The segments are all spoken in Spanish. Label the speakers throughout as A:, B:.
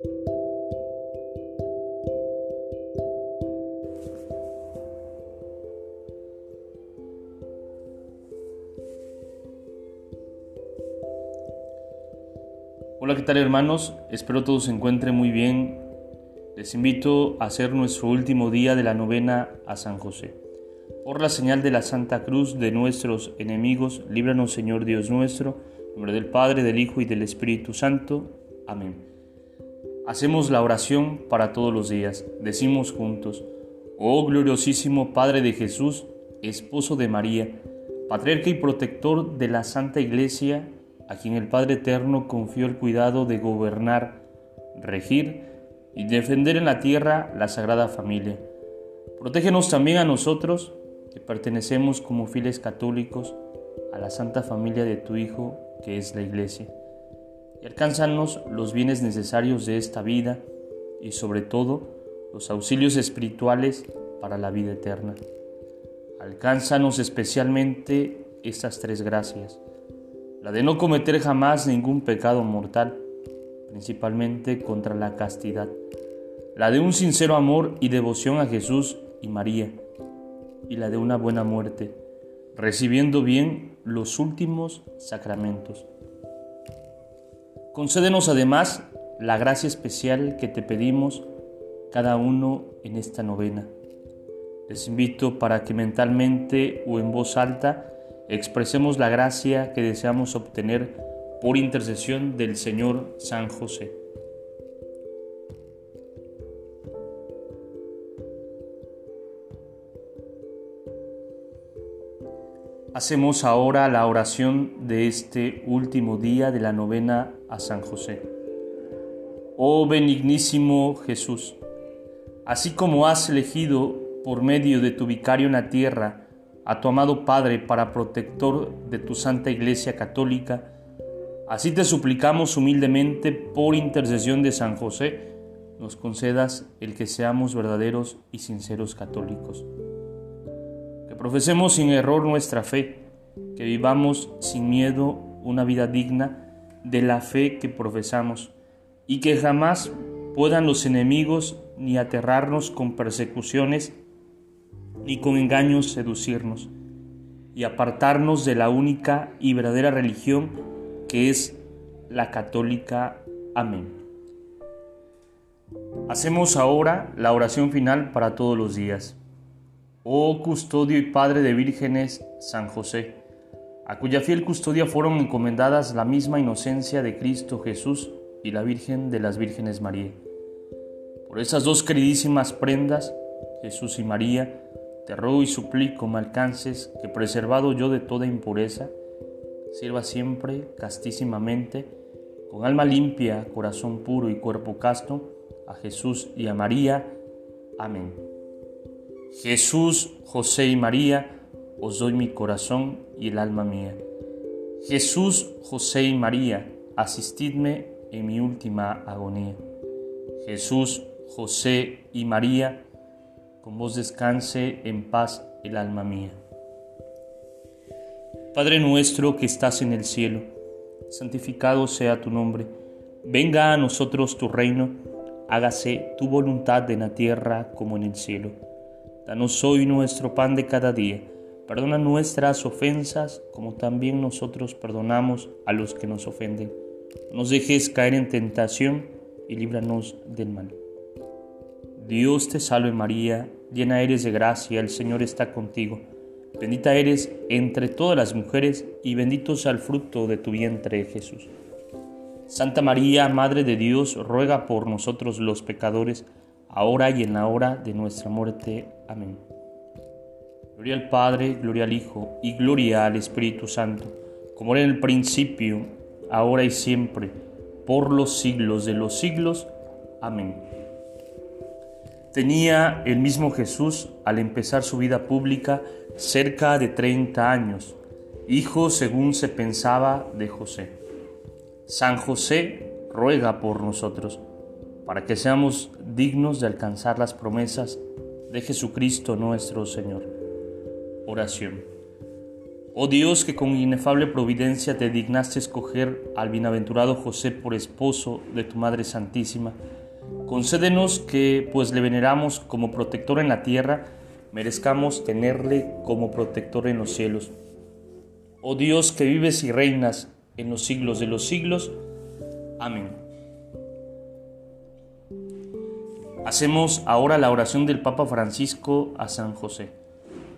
A: Hola, ¿qué tal hermanos? Espero todos se encuentren muy bien. Les invito a hacer nuestro último día de la novena a San José. Por la señal de la Santa Cruz de nuestros enemigos, líbranos Señor Dios nuestro, en nombre del Padre, del Hijo y del Espíritu Santo. Amén. Hacemos la oración para todos los días. Decimos juntos, oh gloriosísimo Padre de Jesús, esposo de María, patriarca y protector de la Santa Iglesia, a quien el Padre Eterno confió el cuidado de gobernar, regir y defender en la tierra la Sagrada Familia. Protégenos también a nosotros, que pertenecemos como fieles católicos a la Santa Familia de tu Hijo, que es la Iglesia. Y alcánzanos los bienes necesarios de esta vida y sobre todo los auxilios espirituales para la vida eterna. Alcánzanos especialmente estas tres gracias la de no cometer jamás ningún pecado mortal, principalmente contra la castidad, la de un sincero amor y devoción a Jesús y María, y la de una buena muerte, recibiendo bien los últimos sacramentos. Concédenos además la gracia especial que te pedimos cada uno en esta novena. Les invito para que mentalmente o en voz alta expresemos la gracia que deseamos obtener por intercesión del Señor San José. Hacemos ahora la oración de este último día de la novena a San José. Oh benignísimo Jesús, así como has elegido por medio de tu vicario en la tierra, a tu amado Padre para protector de tu Santa Iglesia Católica, así te suplicamos humildemente por intercesión de San José, nos concedas el que seamos verdaderos y sinceros católicos. Que profesemos sin error nuestra fe, que vivamos sin miedo una vida digna de la fe que profesamos y que jamás puedan los enemigos ni aterrarnos con persecuciones ni con engaños seducirnos, y apartarnos de la única y verdadera religión que es la católica. Amén. Hacemos ahora la oración final para todos los días. Oh custodio y Padre de vírgenes, San José, a cuya fiel custodia fueron encomendadas la misma inocencia de Cristo Jesús y la Virgen de las Vírgenes María. Por esas dos queridísimas prendas, Jesús y María, te ruego y suplico me alcances que preservado yo de toda impureza, sirva siempre castísimamente, con alma limpia, corazón puro y cuerpo casto, a Jesús y a María. Amén. Jesús, José y María, os doy mi corazón y el alma mía. Jesús, José y María, asistidme en mi última agonía. Jesús, José y María, con vos descanse en paz el alma mía. Padre nuestro que estás en el cielo, santificado sea tu nombre, venga a nosotros tu reino, hágase tu voluntad en la tierra como en el cielo. Danos hoy nuestro pan de cada día, perdona nuestras ofensas como también nosotros perdonamos a los que nos ofenden. No nos dejes caer en tentación y líbranos del mal. Dios te salve María, llena eres de gracia, el Señor está contigo. Bendita eres entre todas las mujeres y bendito sea el fruto de tu vientre Jesús. Santa María, Madre de Dios, ruega por nosotros los pecadores, ahora y en la hora de nuestra muerte. Amén. Gloria al Padre, gloria al Hijo y gloria al Espíritu Santo, como era en el principio, ahora y siempre, por los siglos de los siglos. Amén. Tenía el mismo Jesús al empezar su vida pública cerca de 30 años, hijo según se pensaba de José. San José ruega por nosotros, para que seamos dignos de alcanzar las promesas de Jesucristo nuestro Señor. Oración. Oh Dios, que con inefable providencia te dignaste escoger al bienaventurado José por esposo de tu Madre Santísima, concédenos que, pues le veneramos como protector en la tierra, merezcamos tenerle como protector en los cielos. Oh Dios, que vives y reinas en los siglos de los siglos. Amén. Hacemos ahora la oración del Papa Francisco a San José.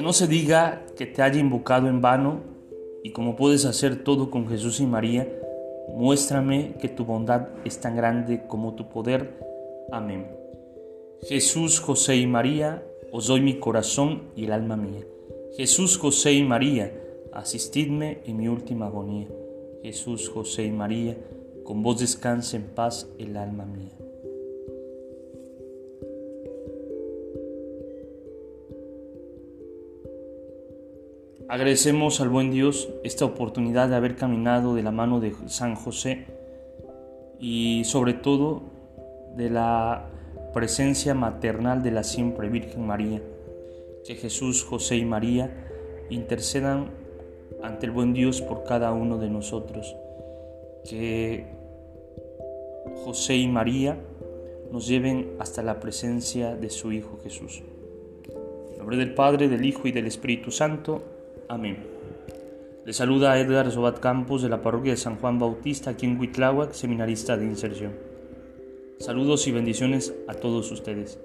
A: Que no se diga que te haya invocado en vano y como puedes hacer todo con Jesús y María, muéstrame que tu bondad es tan grande como tu poder. Amén. Jesús, José y María, os doy mi corazón y el alma mía. Jesús, José y María, asistidme en mi última agonía. Jesús, José y María, con vos descanse en paz el alma mía. Agradecemos al buen Dios esta oportunidad de haber caminado de la mano de San José y sobre todo de la presencia maternal de la siempre Virgen María. Que Jesús, José y María intercedan ante el buen Dios por cada uno de nosotros. Que José y María nos lleven hasta la presencia de su Hijo Jesús. En nombre del Padre, del Hijo y del Espíritu Santo. Amén. Le saluda Edgar Sobat Campos de la parroquia de San Juan Bautista aquí en Huitláhuac, seminarista de inserción. Saludos y bendiciones a todos ustedes.